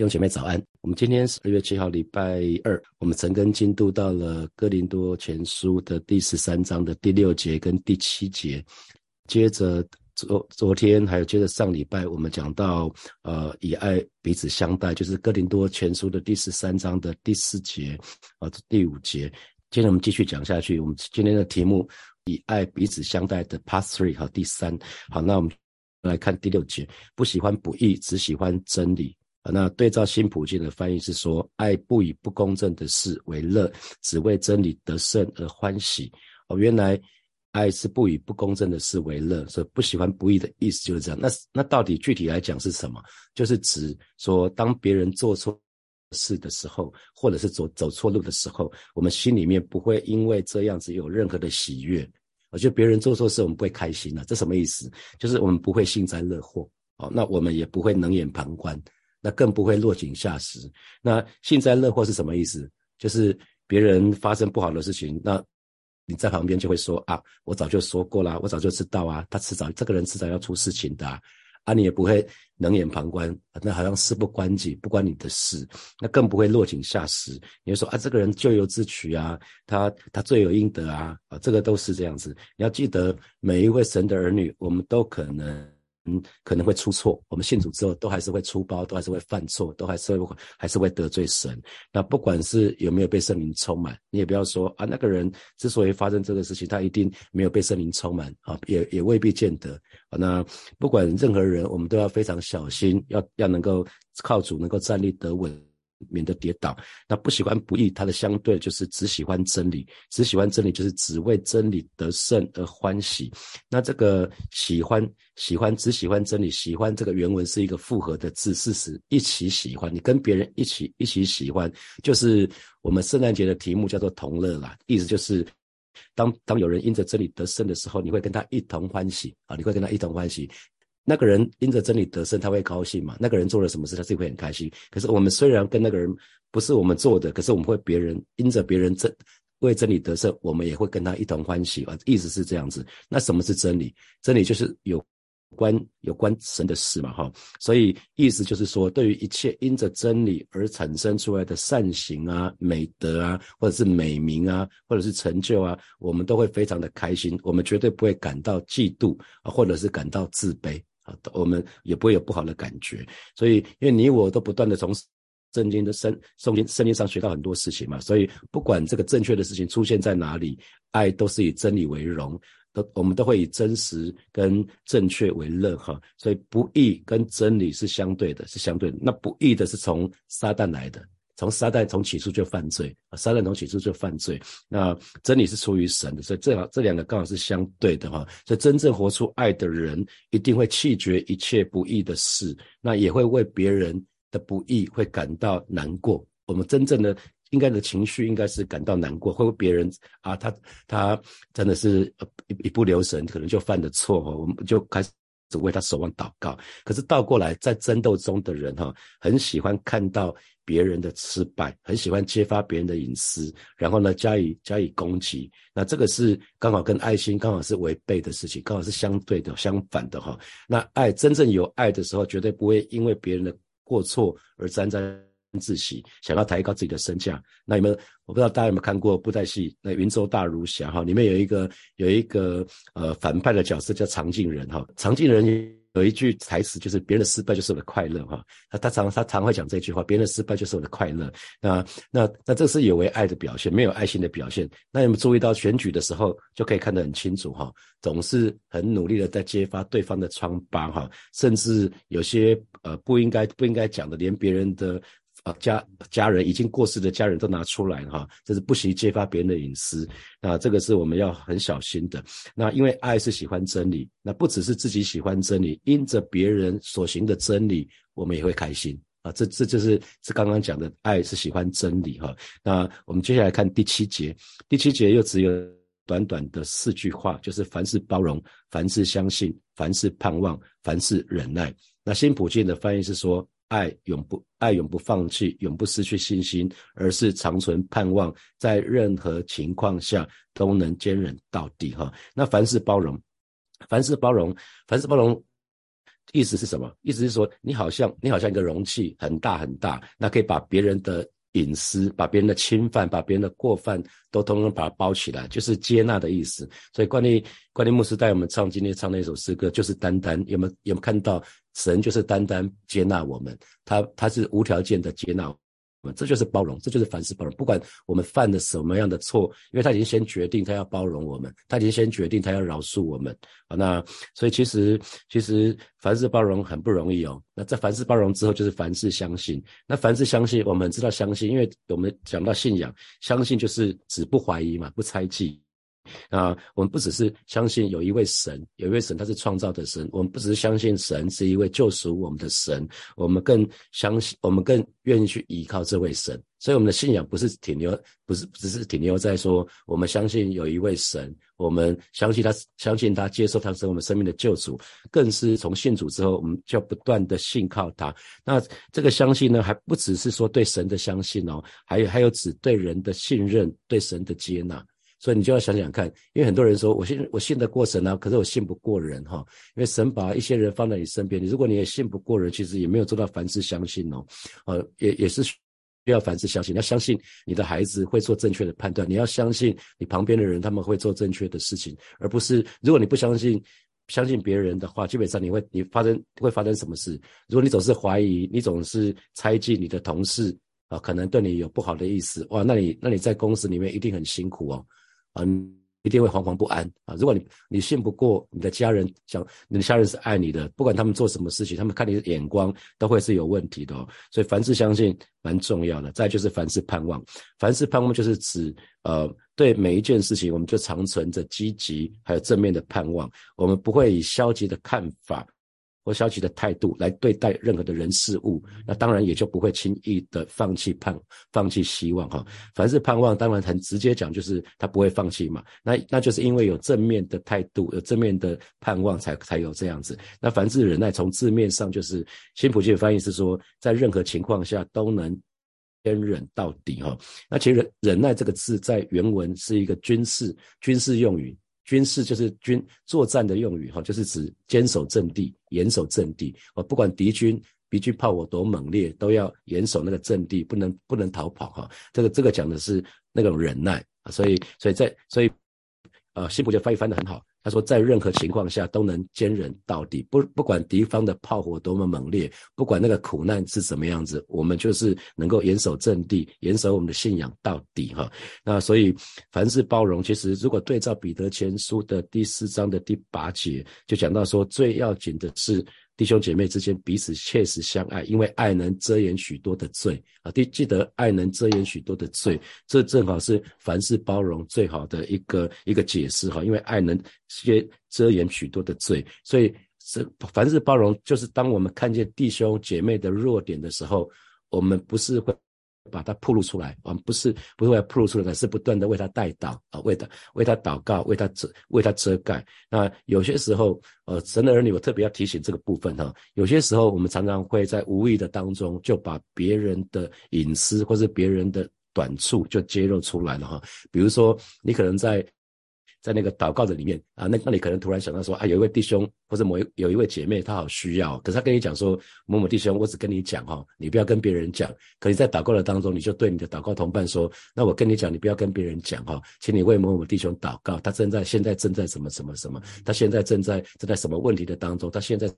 弟兄姐妹早安，我们今天十二月七号礼拜二，我们曾跟进度到了哥林多前书的第十三章的第六节跟第七节。接着昨昨天还有接着上礼拜，我们讲到呃以爱彼此相待，就是哥林多前书的第十三章的第四节啊第五节。接着我们继续讲下去，我们今天的题目以爱彼此相待的 Part Three 好第三好，那我们来看第六节，不喜欢不义，只喜欢真理。啊，那对照新普京的翻译是说，爱不以不公正的事为乐，只为真理得胜而欢喜。哦，原来爱是不以不公正的事为乐，所以不喜欢不义的意思就是这样。那那到底具体来讲是什么？就是指说，当别人做错事的时候，或者是走走错路的时候，我们心里面不会因为这样子有任何的喜悦。我觉得别人做错事，我们不会开心了。这什么意思？就是我们不会幸灾乐祸。哦，那我们也不会冷眼旁观。那更不会落井下石。那幸灾乐祸是什么意思？就是别人发生不好的事情，那你在旁边就会说啊，我早就说过啦，我早就知道啊，他迟早这个人迟早要出事情的啊，啊你也不会冷眼旁观，那好像事不关己，不关你的事。那更不会落井下石，你会说啊，这个人咎由自取啊，他他罪有应得啊，啊这个都是这样子。你要记得，每一位神的儿女，我们都可能。嗯，可能会出错。我们信主之后，都还是会出包，都还是会犯错，都还是会还是会得罪神。那不管是有没有被圣灵充满，你也不要说啊，那个人之所以发生这个事情，他一定没有被圣灵充满啊，也也未必见得。那不管任何人，我们都要非常小心，要要能够靠主，能够站立得稳。免得跌倒。那不喜欢不义，它的相对就是只喜欢真理，只喜欢真理就是只为真理得胜而欢喜。那这个喜欢喜欢只喜欢真理，喜欢这个原文是一个复合的字，事实一起喜欢，你跟别人一起一起喜欢，就是我们圣诞节的题目叫做同乐啦，意思就是当当有人因着真理得胜的时候，你会跟他一同欢喜啊，你会跟他一同欢喜。那个人因着真理得胜，他会高兴嘛？那个人做了什么事，他自己会很开心。可是我们虽然跟那个人不是我们做的，可是我们会别人因着别人真为真理得胜，我们也会跟他一同欢喜啊。意思是这样子。那什么是真理？真理就是有关有关神的事嘛，哈。所以意思就是说，对于一切因着真理而产生出来的善行啊、美德啊，或者是美名啊，或者是成就啊，我们都会非常的开心。我们绝对不会感到嫉妒啊，或者是感到自卑。我们也不会有不好的感觉，所以因为你我都不断的从圣经的圣圣经圣经上学到很多事情嘛，所以不管这个正确的事情出现在哪里，爱都是以真理为荣，都我们都会以真实跟正确为乐哈，所以不义跟真理是相对的，是相对的，那不义的是从撒旦来的。从撒旦从起初就犯罪，撒旦从起初就犯罪。那真理是出于神的，所以这好这两个刚好是相对的哈。所以真正活出爱的人，一定会弃绝一切不义的事，那也会为别人的不义会感到难过。我们真正的应该的情绪应该是感到难过，会为别人啊，他他真的是一一不留神，可能就犯的错哈，我们就开始。只为他守望祷告，可是倒过来，在争斗中的人哈，很喜欢看到别人的失败，很喜欢揭发别人的隐私，然后呢加以加以攻击。那这个是刚好跟爱心刚好是违背的事情，刚好是相对的、相反的哈。那爱真正有爱的时候，绝对不会因为别人的过错而沾沾。自喜，想要抬高自己的身价。那你们，我不知道大家有没有看过布袋戏《那云州大儒侠》哈，里面有一个有一个呃反派的角色叫常进人哈。常进人有一句台词就是“别人的失败就是我的快乐”哈。他他常他常会讲这句话：“别人的失败就是我的快乐。”那那那这是有为爱的表现，没有爱心的表现。那你们注意到选举的时候就可以看得很清楚哈，总是很努力的在揭发对方的疮疤哈，甚至有些呃不应该不应该讲的，连别人的。啊，家家人已经过世的家人都拿出来哈，这是不惜揭发别人的隐私，那这个是我们要很小心的。那因为爱是喜欢真理，那不只是自己喜欢真理，因着别人所行的真理，我们也会开心啊。这这就是是刚刚讲的爱是喜欢真理哈。那我们接下来看第七节，第七节又只有短短的四句话，就是凡事包容，凡事相信，凡事盼望，凡事忍耐。那新普京的翻译是说。爱永不爱永不放弃，永不失去信心，而是长存盼望，在任何情况下都能坚忍到底。哈，那凡事包容，凡事包容，凡事包容，意思是什么？意思是说，你好像你好像一个容器，很大很大，那可以把别人的隐私、把别人的侵犯、把别人的过犯都通通把它包起来，就是接纳的意思。所以，关于关于牧师带我们唱今天唱那首诗歌，就是单单有没有有没有看到神就是单单接纳我们，他他是无条件的接纳我们。这就是包容，这就是凡事包容。不管我们犯了什么样的错，因为他已经先决定他要包容我们，他已经先决定他要饶恕我们啊。那所以其实其实凡事包容很不容易哦。那在凡事包容之后，就是凡事相信。那凡事相信，我们知道相信，因为我们讲到信仰，相信就是只不怀疑嘛，不猜忌。啊，我们不只是相信有一位神，有一位神他是创造的神，我们不只是相信神是一位救赎我们的神，我们更相信，我们更愿意去依靠这位神。所以我们的信仰不是停留，不是只是停留在说我们相信有一位神，我们相信他，相信他接受他是我们生命的救主，更是从信主之后，我们就不断的信靠他。那这个相信呢，还不只是说对神的相信哦，还有还有指对人的信任，对神的接纳。所以你就要想想看，因为很多人说我信我信得过神啊，可是我信不过人哈。因为神把一些人放在你身边，你如果你也信不过人，其实也没有做到凡事相信哦。呃，也也是需要凡事相信，要相信你的孩子会做正确的判断，你要相信你旁边的人他们会做正确的事情，而不是如果你不相信相信别人的话，基本上你会你发生会发生什么事？如果你总是怀疑，你总是猜忌你的同事啊，可能对你有不好的意思哇，那你那你在公司里面一定很辛苦哦。啊，一定会惶惶不安啊！如果你你信不过你的家人，想你的家人是爱你的，不管他们做什么事情，他们看你的眼光都会是有问题的。哦。所以凡事相信蛮重要的。再就是凡事盼望，凡事盼望就是指呃，对每一件事情，我们就常存着积极还有正面的盼望，我们不会以消极的看法。或消极的态度来对待任何的人事物，那当然也就不会轻易的放弃盼，放弃希望哈。凡是盼望，当然很直接讲，就是他不会放弃嘛。那那就是因为有正面的态度，有正面的盼望，才才有这样子。那凡是忍耐，从字面上就是新普济的翻译是说，在任何情况下都能坚忍到底哈。那其实忍忍耐这个字在原文是一个军事军事用语。军事就是军作战的用语哈，就是指坚守阵地、严守阵地哦。不管敌军敌军炮火多猛烈，都要严守那个阵地，不能不能逃跑哈。这个这个讲的是那种忍耐啊，所以所以在所以呃，辛普就翻译翻的很好。他说，在任何情况下都能坚忍到底，不不管敌方的炮火多么猛烈，不管那个苦难是怎么样子，我们就是能够严守阵地，严守我们的信仰到底哈。那所以凡事包容，其实如果对照彼得前书的第四章的第八节，就讲到说，最要紧的是。弟兄姐妹之间彼此切实相爱，因为爱能遮掩许多的罪啊！记记得爱能遮掩许多的罪，这正好是凡事包容最好的一个一个解释哈。因为爱能遮遮掩许多的罪，所以是凡事包容，就是当我们看见弟兄姐妹的弱点的时候，我们不是会。把它铺露出来，我们不是不是为了铺露出来，而是不断的为他带祷啊，为他为他祷告，为他遮为他遮盖。那有些时候，呃，神的儿女，我特别要提醒这个部分哈。有些时候，我们常常会在无意的当中，就把别人的隐私或是别人的短处就揭露出来了哈。比如说，你可能在。在那个祷告的里面啊，那那你可能突然想到说啊，有一位弟兄或者某一有一位姐妹，她好需要，可是她跟你讲说某某弟兄，我只跟你讲哈，你不要跟别人讲。可你在祷告的当中，你就对你的祷告同伴说，那我跟你讲，你不要跟别人讲哈，请你为某某弟兄祷告，他正在现在正在什么什么什么，他现在正在正在什么问题的当中，他现在。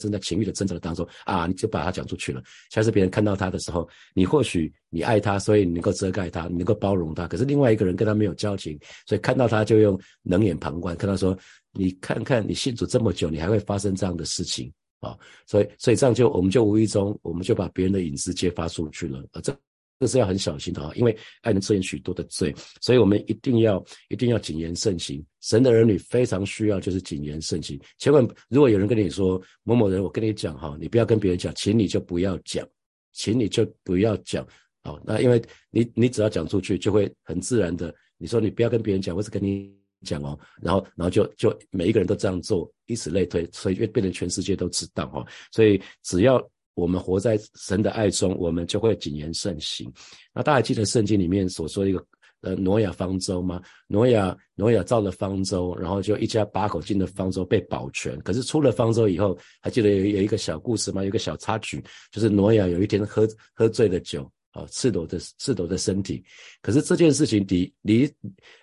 正在情欲的挣扎的当中啊，你就把它讲出去了。下次别人看到他的时候，你或许你爱他，所以你能够遮盖他，你能够包容他。可是另外一个人跟他没有交情，所以看到他就用冷眼旁观，看他说，你看看你信主这么久，你还会发生这样的事情啊？所以，所以这样就我们就无意中我们就把别人的隐私揭发出去了啊！这。这是要很小心的啊，因为爱能遮掩许多的罪，所以我们一定要一定要谨言慎行。神的儿女非常需要就是谨言慎行，千万如果有人跟你说某某人，我跟你讲哈，你不要跟别人讲，请你就不要讲，请你就不要讲。好，那因为你你只要讲出去，就会很自然的，你说你不要跟别人讲，我是跟你讲哦，然后然后就就每一个人都这样做，以此类推，所以就变成全世界都知道哈。所以只要。我们活在神的爱中，我们就会谨言慎行。那大家记得圣经里面所说一个呃挪亚方舟吗？挪亚挪亚造了方舟，然后就一家八口进了方舟被保全。可是出了方舟以后，还记得有有一个小故事吗？有一个小插曲，就是挪亚有一天喝喝醉了酒，啊，赤裸的赤裸的身体。可是这件事情离离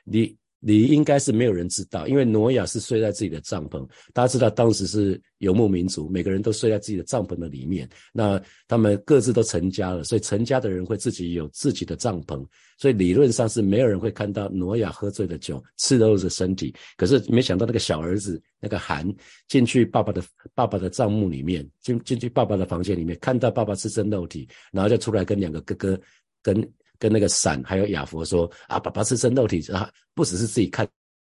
离。你应该是没有人知道，因为挪亚是睡在自己的帐篷。大家知道当时是游牧民族，每个人都睡在自己的帐篷的里面。那他们各自都成家了，所以成家的人会自己有自己的帐篷。所以理论上是没有人会看到挪亚喝醉的酒，赤裸着身体。可是没想到那个小儿子那个韩进去爸爸的爸爸的帐幕里面，进进去爸爸的房间里面，看到爸爸赤身露体，然后就出来跟两个哥哥跟。跟那个闪还有亚佛说啊，爸爸是身肉体啊，不只是自己看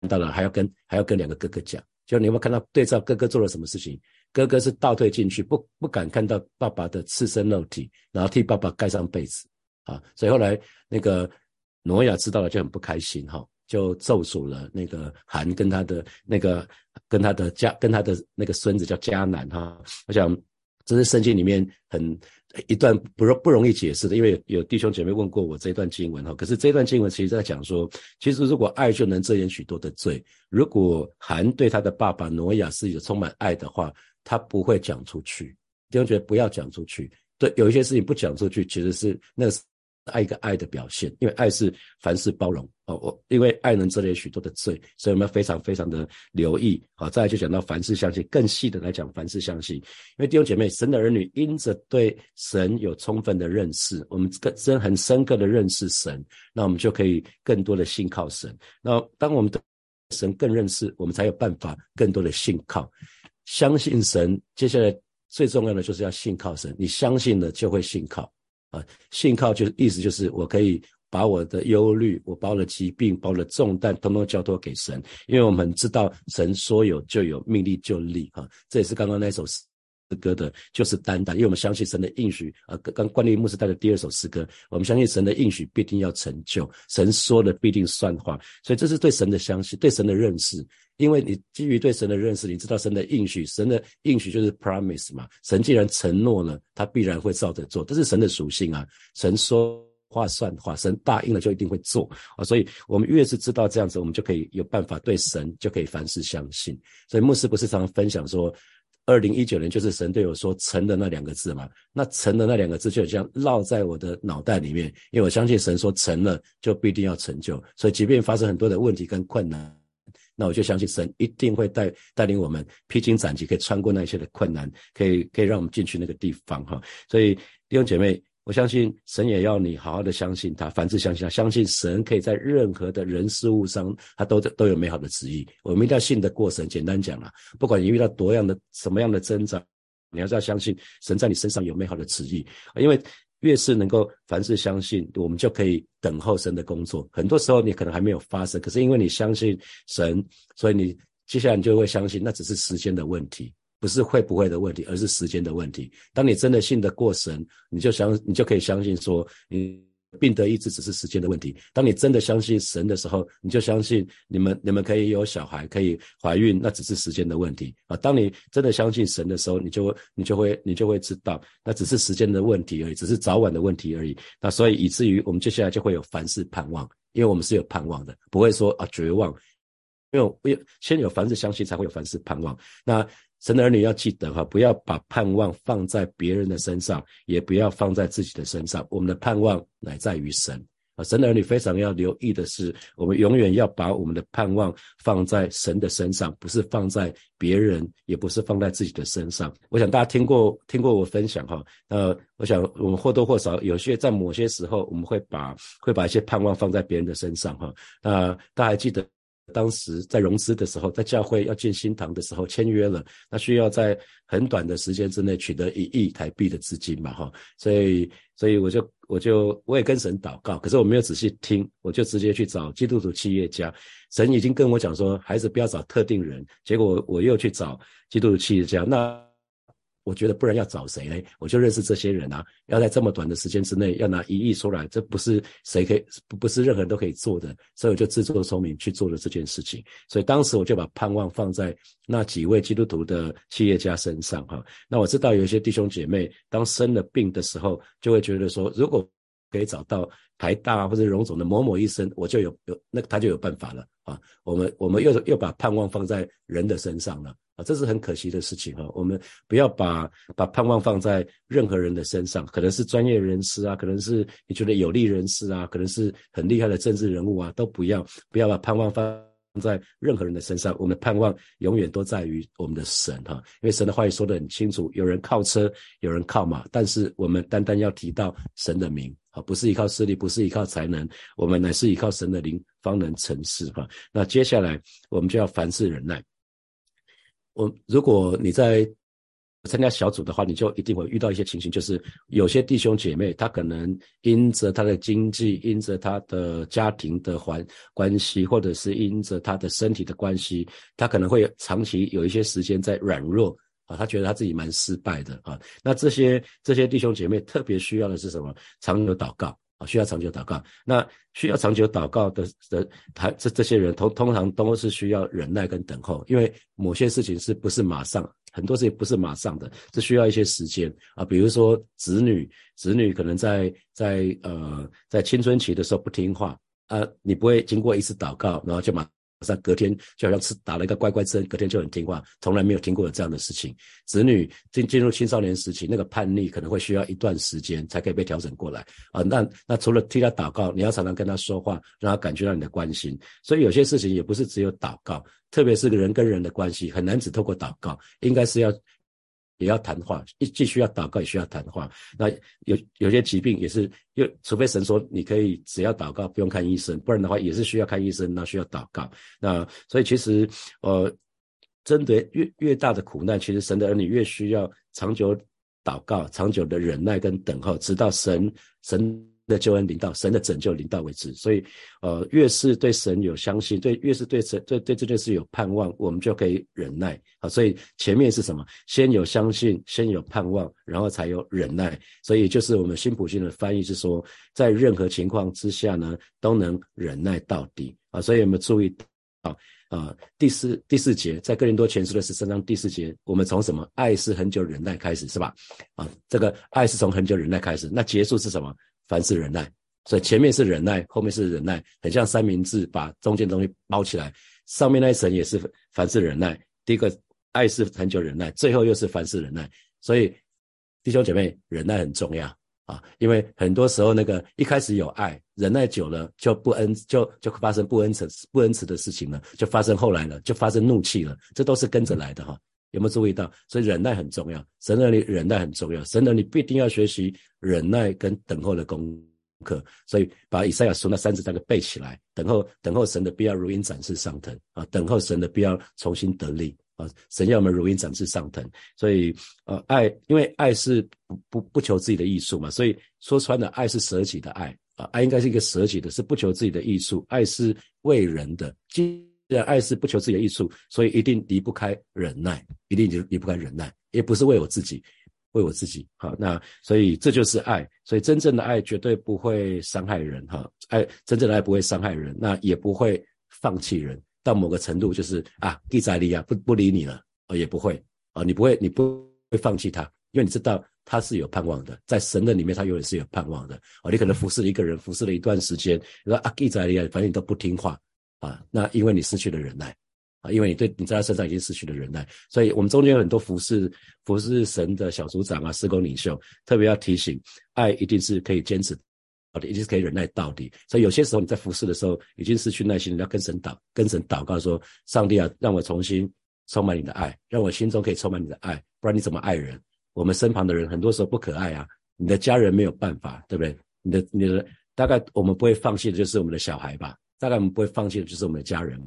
到了，还要跟还要跟两个哥哥讲，就你有没有看到对照哥哥做了什么事情？哥哥是倒退进去，不不敢看到爸爸的赤身肉体，然后替爸爸盖上被子啊，所以后来那个挪亚知道了就很不开心哈，就咒诅了那个韩跟他的那个跟他的家跟他的那个孙子叫迦南哈，我想这是圣经里面很。一段不容不容易解释的，因为有弟兄姐妹问过我这一段经文哈。可是这段经文其实在讲说，其实如果爱就能遮掩许多的罪。如果韩对他的爸爸挪亚是有充满爱的话，他不会讲出去。弟兄姐妹不要讲出去，对，有一些事情不讲出去，其实是那是。爱一个爱的表现，因为爱是凡事包容哦。我因为爱能遮掩许多的罪，所以我们要非常非常的留意。好，再来就讲到凡事相信，更细的来讲凡事相信。因为弟兄姐妹，神的儿女因着对神有充分的认识，我们更深很深刻的认识神，那我们就可以更多的信靠神。那当我们的神更认识，我们才有办法更多的信靠、相信神。接下来最重要的就是要信靠神，你相信了就会信靠。啊，信靠就是意思就是我可以把我的忧虑，我包了疾病，包了重担，统统交托给神，因为我们知道神说有就有，命立就立。啊，这也是刚刚那首诗歌的，就是单单，因为我们相信神的应许。啊，刚关立牧师带的第二首诗歌，我们相信神的应许必定要成就，神说的必定算话，所以这是对神的相信，对神的认识。因为你基于对神的认识，你知道神的应许，神的应许就是 promise 嘛。神既然承诺了，他必然会照着做，这是神的属性啊。神说话算话，神答应了就一定会做啊。所以我们越是知道这样子，我们就可以有办法对神就可以凡事相信。所以牧师不是常常分享说，二零一九年就是神对我说成的那两个字嘛？那成的那两个字就像烙在我的脑袋里面，因为我相信神说成了就必定要成就，所以即便发生很多的问题跟困难。那我就相信神一定会带带领我们披荆斩棘，可以穿过那些的困难，可以可以让我们进去那个地方哈。所以弟兄姐妹，我相信神也要你好好的相信他，凡事相信他，相信神可以在任何的人事物上，他都都有美好的旨意。我们一定要信得过神。简单讲啊，不管你遇到多样的什么样的挣扎，你还是要相信神在你身上有美好的旨意，因为。越是能够凡事相信，我们就可以等候神的工作。很多时候你可能还没有发生，可是因为你相信神，所以你接下来你就会相信，那只是时间的问题，不是会不会的问题，而是时间的问题。当你真的信得过神，你就相，你就可以相信说你。病得医治只是时间的问题。当你真的相信神的时候，你就相信你们你们可以有小孩，可以怀孕，那只是时间的问题啊。当你真的相信神的时候，你就你就会你就会知道，那只是时间的问题而已，只是早晚的问题而已。那所以以至于我们接下来就会有凡事盼望，因为我们是有盼望的，不会说啊绝望，因为先有凡事相信，才会有凡事盼望。那。神的儿女要记得哈，不要把盼望放在别人的身上，也不要放在自己的身上。我们的盼望乃在于神啊！神的儿女非常要留意的是，我们永远要把我们的盼望放在神的身上，不是放在别人，也不是放在自己的身上。我想大家听过听过我分享哈，呃，我想我们或多或少有些在某些时候，我们会把会把一些盼望放在别人的身上哈。那大家还记得？当时在融资的时候，在教会要建新堂的时候签约了，那需要在很短的时间之内取得一亿台币的资金嘛，哈，所以，所以我就，我就，我也跟神祷告，可是我没有仔细听，我就直接去找基督徒企业家，神已经跟我讲说，孩子不要找特定人，结果我又去找基督徒企业家，那。我觉得不然要找谁呢？我就认识这些人啊！要在这么短的时间之内要拿一亿出来，这不是谁可以不不是任何人都可以做的，所以我就自作聪明去做了这件事情。所以当时我就把盼望放在那几位基督徒的企业家身上哈。那我知道有一些弟兄姐妹当生了病的时候，就会觉得说，如果可以找到台大或者荣总的某某医生，我就有有那他就有办法了啊。我们我们又又把盼望放在人的身上了啊，这是很可惜的事情哈。我们不要把把盼望放在任何人的身上，可能是专业人士啊，可能是你觉得有利人士啊，可能是很厉害的政治人物啊，都不要不要把盼望放。在任何人的身上，我们的盼望永远都在于我们的神哈，因为神的话语说得很清楚，有人靠车，有人靠马，但是我们单单要提到神的名啊，不是依靠势力，不是依靠才能，我们乃是依靠神的灵方能成事哈。那接下来我们就要凡事忍耐。我如果你在。参加小组的话，你就一定会遇到一些情形，就是有些弟兄姐妹，他可能因着他的经济，因着他的家庭的环关系，或者是因着他的身体的关系，他可能会长期有一些时间在软弱啊，他觉得他自己蛮失败的啊。那这些这些弟兄姐妹特别需要的是什么？常有祷告啊，需要长久祷告。那需要长久祷告的的他这这些人，通通常都是需要忍耐跟等候，因为某些事情是不是马上。很多事情不是马上的，是需要一些时间啊。比如说子女，子女可能在在呃在青春期的时候不听话啊，你不会经过一次祷告，然后就马上隔天就好像吃打了一个乖乖针，隔天就很听话，从来没有听过有这样的事情。子女进进入青少年时期，那个叛逆可能会需要一段时间才可以被调整过来啊。那那除了替他祷告，你要常常跟他说话，让他感觉到你的关心。所以有些事情也不是只有祷告。特别是个人跟人的关系，很难只透过祷告，应该是要也要谈话，一既需要祷告，也需要谈话。那有有些疾病也是，又除非神说你可以只要祷告，不用看医生，不然的话也是需要看医生，那需要祷告。那所以其实呃，针对越越大的苦难，其实神的儿女越需要长久祷告、长久的忍耐跟等候，直到神神。的救恩临到，神的拯救临到为止。所以，呃，越是对神有相信，对越是对神对对这件事有盼望，我们就可以忍耐啊。所以前面是什么？先有相信，先有盼望，然后才有忍耐。所以就是我们新普信的翻译是说，在任何情况之下呢，都能忍耐到底啊。所以我们注意啊啊，第四第四节在哥林多前书的十三章第四节，我们从什么？爱是很久忍耐开始，是吧？啊，这个爱是从很久忍耐开始，那结束是什么？凡事忍耐，所以前面是忍耐，后面是忍耐，很像三明治把中间东西包起来，上面那一层也是凡事忍耐。第一个爱是很久忍耐，最后又是凡事忍耐。所以弟兄姐妹，忍耐很重要啊，因为很多时候那个一开始有爱，忍耐久了就不恩，就就发生不恩慈不恩慈的事情了，就发生后来了，就发生怒气了，这都是跟着来的哈。有没有注意到？所以忍耐很重要，神的你忍耐很重要，神的你必定要学习忍耐跟等候的功课。所以把以赛亚书那三字章给背起来，等候等候神的必要如鹰展翅上腾啊，等候神的必要重新得力啊，神要我们如鹰展翅上腾。所以呃，爱因为爱是不不不求自己的艺术嘛，所以说穿了，爱是舍己的爱啊，爱应该是一个舍己的，是不求自己的艺术，爱是为人的。然爱是不求自己的益处，所以一定离不开忍耐，一定离离不开忍耐，也不是为我自己，为我自己。好，那所以这就是爱，所以真正的爱绝对不会伤害人。哈，爱真正的爱不会伤害人，那也不会放弃人。到某个程度就是啊，地在利亚，不不理你了，哦，也不会啊，你不会，你不会放弃他，因为你知道他是有盼望的，在神的里面，他永远是有盼望的。哦，你可能服侍一个人，服侍了一段时间，你说啊，地在利啊，反正你都不听话。啊，那因为你失去了忍耐，啊，因为你对你在他身上已经失去了忍耐，所以我们中间有很多服侍服侍神的小组长啊、施工领袖，特别要提醒，爱一定是可以坚持到底，一定是可以忍耐到底。所以有些时候你在服侍的时候已经失去耐心，你要跟神祷，跟神祷告说：上帝啊，让我重新充满你的爱，让我心中可以充满你的爱，不然你怎么爱人？我们身旁的人很多时候不可爱啊，你的家人没有办法，对不对？你的你的大概我们不会放弃的就是我们的小孩吧。大概我们不会放弃的就是我们的家人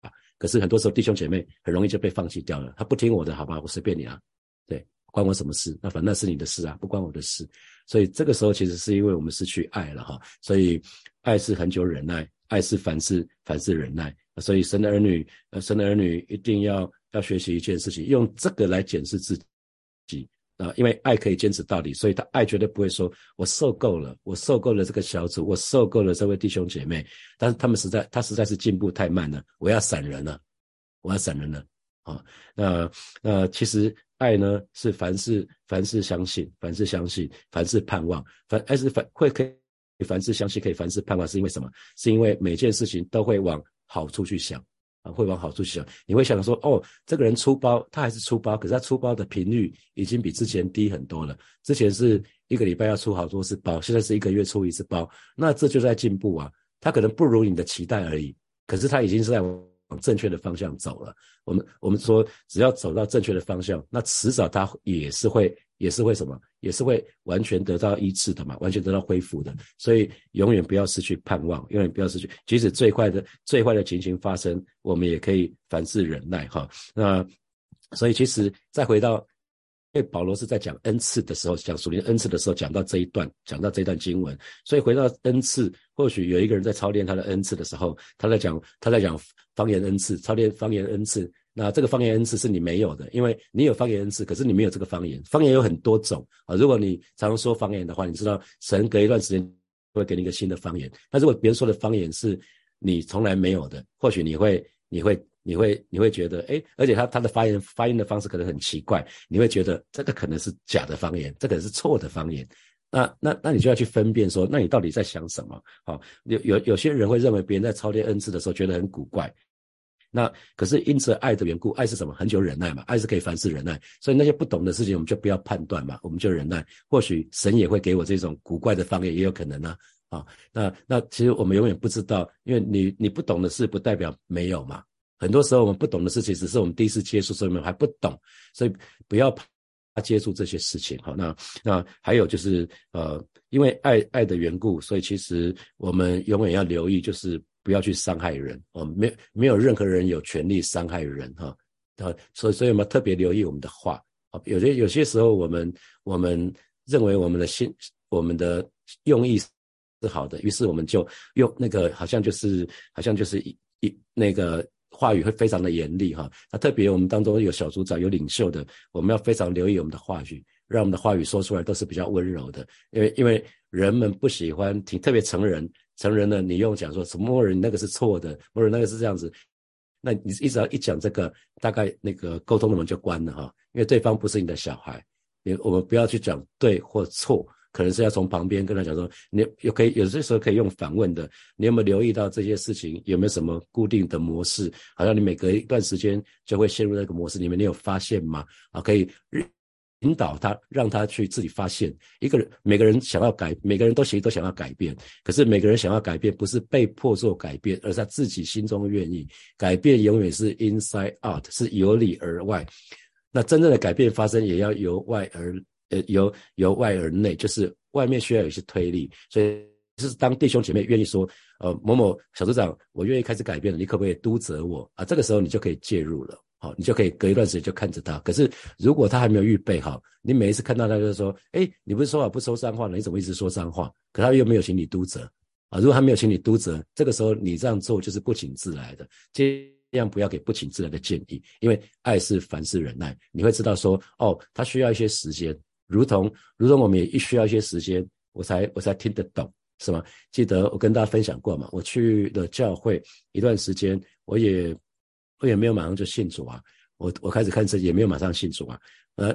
啊，可是很多时候弟兄姐妹很容易就被放弃掉了。他不听我的，好吧，我随便你啊，对，关我什么事？那反那是你的事啊，不关我的事。所以这个时候其实是因为我们失去爱了哈。所以爱是很久忍耐，爱是凡事凡事忍耐。所以神的儿女，呃，神的儿女一定要要学习一件事情，用这个来检视自己。啊，因为爱可以坚持到底，所以他爱绝对不会说“我受够了，我受够了这个小组，我受够了这位弟兄姐妹”。但是他们实在，他实在是进步太慢了，我要闪人了，我要闪人了。啊，那那其实爱呢是凡事凡事相信，凡事相信，凡事盼望，凡爱是凡会可以凡事相信，可以凡事盼望，是因为什么？是因为每件事情都会往好处去想啊，会往好处想。你会想说，哦，这个人出包，他还是出包，可是他出包的频率已经比之前低很多了。之前是一个礼拜要出好多次包，现在是一个月出一次包，那这就在进步啊。他可能不如你的期待而已，可是他已经是在往正确的方向走了。我们我们说，只要走到正确的方向，那迟早它也是会。也是会什么？也是会完全得到医治的嘛，完全得到恢复的。所以永远不要失去盼望，永远不要失去。即使最坏的、最坏的情形发生，我们也可以凡事忍耐哈。那所以其实再回到，因为保罗是在讲恩赐的时候，讲属灵恩赐的时候，讲到这一段，讲到这一段经文。所以回到恩赐，或许有一个人在操练他的恩赐的时候，他在讲他在讲方言恩赐，操练方言恩赐。那这个方言恩赐是你没有的，因为你有方言恩赐，可是你没有这个方言。方言有很多种啊，如果你常常说方言的话，你知道神隔一段时间会给你一个新的方言。那如果别人说的方言是你从来没有的，或许你会你会你会你会觉得哎，而且他他的发言发音的方式可能很奇怪，你会觉得这个可能是假的方言，这可能是错的方言。那那那你就要去分辨说，那你到底在想什么？好，有有有些人会认为别人在操练恩赐的时候觉得很古怪。那可是因此爱的缘故，爱是什么？很久忍耐嘛，爱是可以凡事忍耐。所以那些不懂的事情，我们就不要判断嘛，我们就忍耐。或许神也会给我这种古怪的方言，也有可能呢。啊，那那其实我们永远不知道，因为你你不懂的事，不代表没有嘛。很多时候我们不懂的事情，只是我们第一次接触，所以我们还不懂。所以不要怕接触这些事情。好，那那还有就是呃，因为爱爱的缘故，所以其实我们永远要留意，就是。不要去伤害人哦，没没有任何人有权利伤害人哈啊，所以所以我们特别留意我们的话啊，有些有些时候我们我们认为我们的心我们的用意是好的，于是我们就用那个好像就是好像就是一一那个话语会非常的严厉哈，那特别我们当中有小组长有领袖的，我们要非常留意我们的话语，让我们的话语说出来都是比较温柔的，因为因为人们不喜欢听，特别成人。成人呢，你用讲说什么人那个是错的，某人那个是这样子，那你一直要一讲这个，大概那个沟通的门就关了哈，因为对方不是你的小孩，你我们不要去讲对或错，可能是要从旁边跟他讲说，你有可以有些时候可以用反问的，你有没有留意到这些事情？有没有什么固定的模式？好像你每隔一段时间就会陷入那个模式里面，你有发现吗？啊，可以。引导他，让他去自己发现。一个人，每个人想要改，每个人都其实都想要改变。可是每个人想要改变，不是被迫做改变，而是他自己心中愿意改变。永远是 inside out，是由里而外。那真正的改变发生，也要由外而呃由由外而内，就是外面需要有一些推力。所以就是当弟兄姐妹愿意说，呃某某小组长，我愿意开始改变了，你可不可以督责我啊？这个时候你就可以介入了。好，你就可以隔一段时间就看着他。可是如果他还没有预备好，你每一次看到他就说：“哎，你不是说好不说脏话了？你怎么一直说脏话？”可他又没有请你督责啊。如果他没有请你督责，这个时候你这样做就是不请自来的。尽量不要给不请自来的建议，因为爱是凡事忍耐。你会知道说：“哦，他需要一些时间，如同如同我们也需要一些时间，我才我才听得懂，是吗？”记得我跟大家分享过嘛？我去了教会一段时间，我也。我也没有马上就信主啊，我我开始看圣也没有马上信主啊，呃，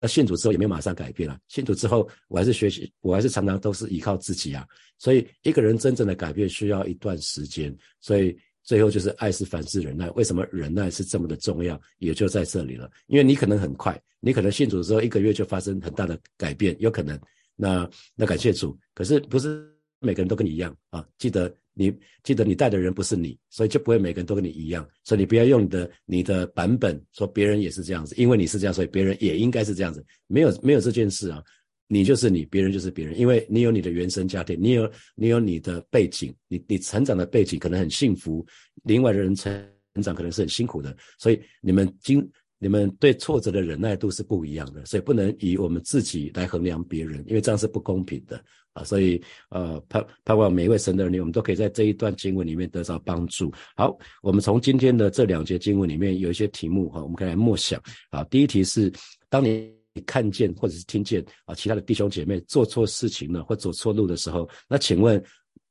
那信主之后也没有马上改变啊，信主之后我还是学习，我还是常常都是依靠自己啊，所以一个人真正的改变需要一段时间，所以最后就是爱是凡事忍耐，为什么忍耐是这么的重要，也就在这里了，因为你可能很快，你可能信主之后一个月就发生很大的改变，有可能，那那感谢主，可是不是每个人都跟你一样啊，记得。你记得你带的人不是你，所以就不会每个人都跟你一样。所以你不要用你的你的版本说别人也是这样子，因为你是这样，所以别人也应该是这样子。没有没有这件事啊，你就是你，别人就是别人，因为你有你的原生家庭，你有你有你的背景，你你成长的背景可能很幸福，另外的人成成长可能是很辛苦的，所以你们经你们对挫折的忍耐度是不一样的，所以不能以我们自己来衡量别人，因为这样是不公平的。啊，所以呃，盼盼望每一位神的儿女，我们都可以在这一段经文里面得到帮助。好，我们从今天的这两节经文里面有一些题目哈，我们可以来默想。啊，第一题是：当年你看见或者是听见啊，其他的弟兄姐妹做错事情了或走错路的时候，那请问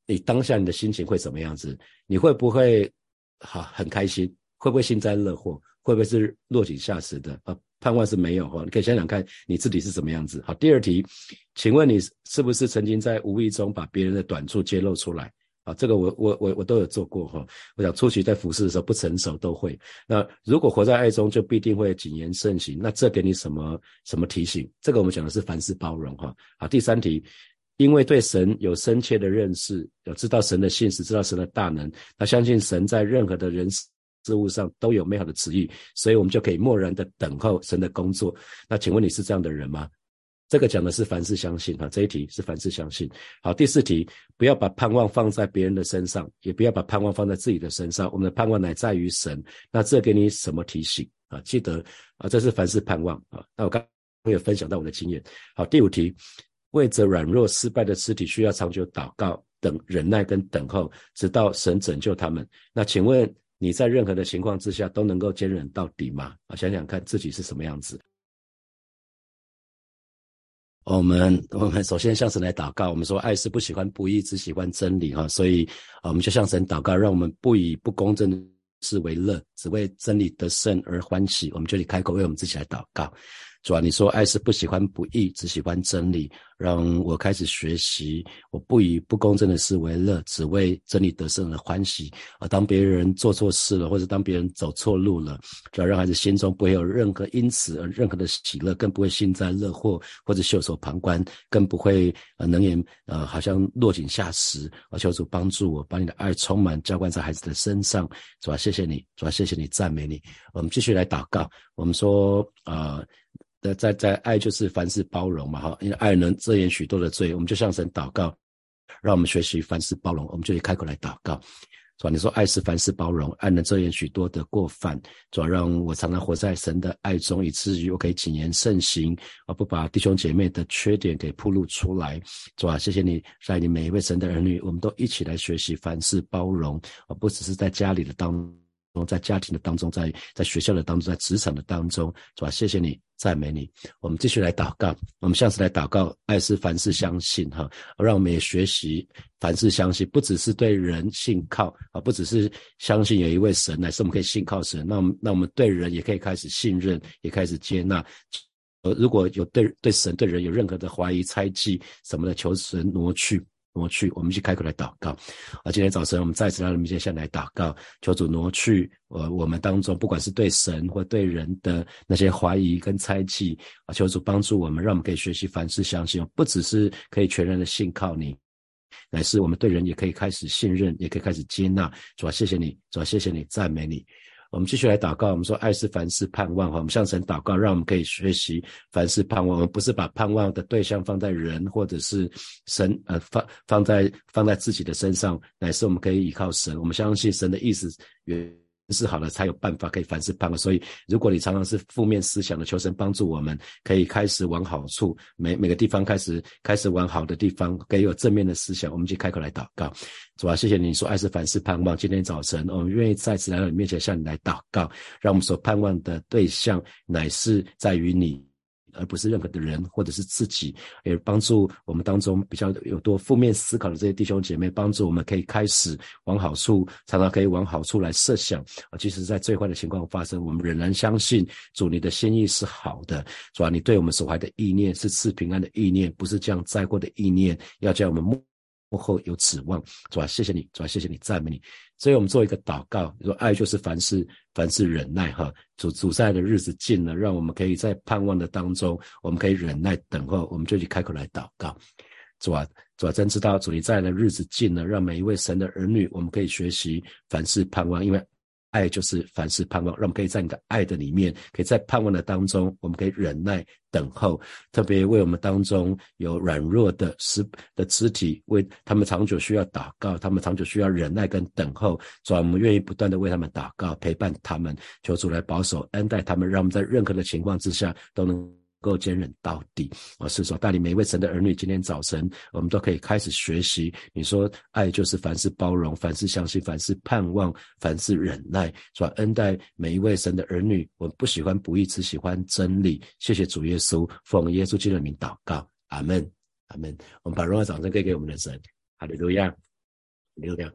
你当下你的心情会怎么样子？你会不会好很开心？会不会幸灾乐祸？会不会是落井下石的？啊？盼望是没有哈。你可以想想看你自己是什么样子。好，第二题，请问你是不是曾经在无意中把别人的短处揭露出来？啊，这个我我我我都有做过哈。我想初期在服侍的时候不成熟都会。那如果活在爱中，就必定会谨言慎行。那这给你什么什么提醒？这个我们讲的是凡事包容哈。好，第三题，因为对神有深切的认识，有知道神的信实，知道神的大能，那相信神在任何的人事物上都有美好的旨意，所以我们就可以默然的等候神的工作。那请问你是这样的人吗？这个讲的是凡事相信哈，这一题是凡事相信。好，第四题，不要把盼望放在别人的身上，也不要把盼望放在自己的身上。我们的盼望乃在于神。那这给你什么提醒啊？记得啊，这是凡事盼望啊。那我刚刚有分享到我的经验。好，第五题，为着软弱失败的肢体，需要长久祷告、等忍耐跟等候，直到神拯救他们。那请问你在任何的情况之下都能够坚忍到底吗？啊，想想看自己是什么样子。我们 我们首先向神来祷告，我们说爱是不喜欢不义，只喜欢真理哈，所以，我们就向神祷告，让我们不以不公正的事为乐，只为真理得胜而欢喜。我们就得开口为我们自己来祷告。主啊，你说爱是不喜欢不义，只喜欢真理，让我开始学习，我不以不公正的事为乐，只为真理得胜而欢喜。啊，当别人做错事了，或者当别人走错路了，主要让孩子心中不会有任何因此而任何的喜乐，更不会幸灾乐祸或者袖手旁观，更不会呃能言呃好像落井下石。啊，求主帮助我，把你的爱充满浇灌在孩子的身上。主啊，谢谢你，主啊，谢谢你，赞美你。我们继续来祷告。我们说啊。在在爱就是凡事包容嘛哈，因为爱能遮掩许多的罪，我们就向神祷告，让我们学习凡事包容，我们就以开口来祷告，是吧？你说爱是凡事包容，爱能遮掩许多的过犯，主要让我常常活在神的爱中，以至于我可以谨言慎行，而不把弟兄姐妹的缺点给暴露出来，是吧？谢谢你，在你每一位神的儿女，我们都一起来学习凡事包容，而不只是在家里的当。在家庭的当中，在在学校的当中，在职场的当中，是吧？谢谢你，赞美你。我们继续来祷告，我们下次来祷告，爱是凡事相信哈，让我们也学习凡事相信，不只是对人信靠啊，不只是相信有一位神，乃是我们可以信靠神。那我们那我们对人也可以开始信任，也开始接纳。呃，如果有对对神对人有任何的怀疑、猜忌什么的，求神挪去。挪去，我们去开口来祷告。啊，今天早晨我们再次来到面前，向来祷告，求主挪去，呃，我们当中不管是对神或对人的那些怀疑跟猜忌，啊，求主帮助我们，让我们可以学习凡事相信，不只是可以全然的信靠你，乃是我们对人也可以开始信任，也可以开始接纳。主啊，谢谢你，主啊，谢谢你，赞美你。我们继续来祷告。我们说，爱是凡事盼望哈。我们向神祷告，让我们可以学习凡事盼望。我们不是把盼望的对象放在人或者是神，呃，放放在放在自己的身上，乃是我们可以依靠神。我们相信神的意思原。是好了，才有办法可以凡事盼望。所以，如果你常常是负面思想的，求神帮助我们，可以开始往好处，每每个地方开始开始往好的地方，可以有正面的思想。我们就开口来祷告，主啊，谢谢你说爱是凡事盼望。今天早晨，我们愿意再次来到你面前，向你来祷告，让我们所盼望的对象乃是在于你。而不是任何的人或者是自己，也帮助我们当中比较有多负面思考的这些弟兄姐妹，帮助我们可以开始往好处，常常可以往好处来设想啊。即使在最坏的情况发生，我们仍然相信主你的心意是好的，是吧，你对我们所怀的意念是赐平安的意念，不是这样灾祸的意念，要叫我们幕后有指望，主啊，谢谢你，主啊，谢谢你，赞美你。所以我们做一个祷告，说爱就是凡事凡事忍耐哈。主主在的日子近了，让我们可以在盼望的当中，我们可以忍耐等候，我们就去开口来祷告。主啊，主啊，真知道主你在的日子近了，让每一位神的儿女，我们可以学习凡事盼望，因为。爱就是凡事盼望，让我们可以在你的爱的里面，可以在盼望的当中，我们可以忍耐等候。特别为我们当中有软弱的肢的肢体，为他们长久需要祷告，他们长久需要忍耐跟等候。主啊，我们愿意不断的为他们祷告，陪伴他们，求主来保守恩待他们，让我们在任何的情况之下都能。够坚忍到底我！是说带领每一位神的儿女，今天早晨我们都可以开始学习。你说爱就是凡事包容，凡事相信，凡事盼望，凡事忍耐，是吧？恩待每一位神的儿女，我们不喜欢不义，只喜欢真理。谢谢主耶稣，奉耶稣基督的名祷告，阿门，阿门。我们把荣耀掌声给给我们的神，哈利路亚，哈利路亚。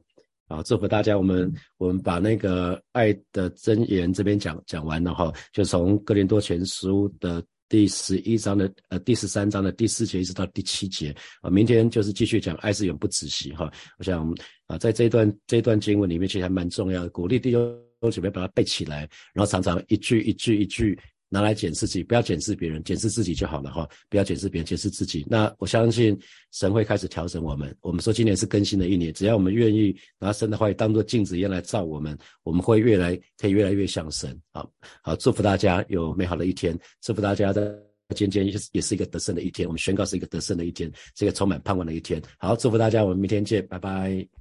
好，祝福大家。我们我们把那个爱的真言这边讲讲完了哈，就从哥林多前书的第十一章的呃第十三章的第四节一直到第七节啊，明天就是继续讲爱是永不止息哈。我想啊，在这一段这一段经文里面，其实还蛮重要的，鼓励弟兄准备把它背起来，然后常常一句一句一句。拿来检视自己，不要检视别人，检视自己就好了哈。不要检视别人，检视自己。那我相信神会开始调整我们。我们说今年是更新的一年，只要我们愿意拿神的话语当做镜子一样来照我们，我们会越来可以越来越像神。好好，祝福大家有美好的一天，祝福大家的今天也是也是一个得胜的一天。我们宣告是一个得胜的一天，是一个充满盼望的一天。好，祝福大家，我们明天见，拜拜。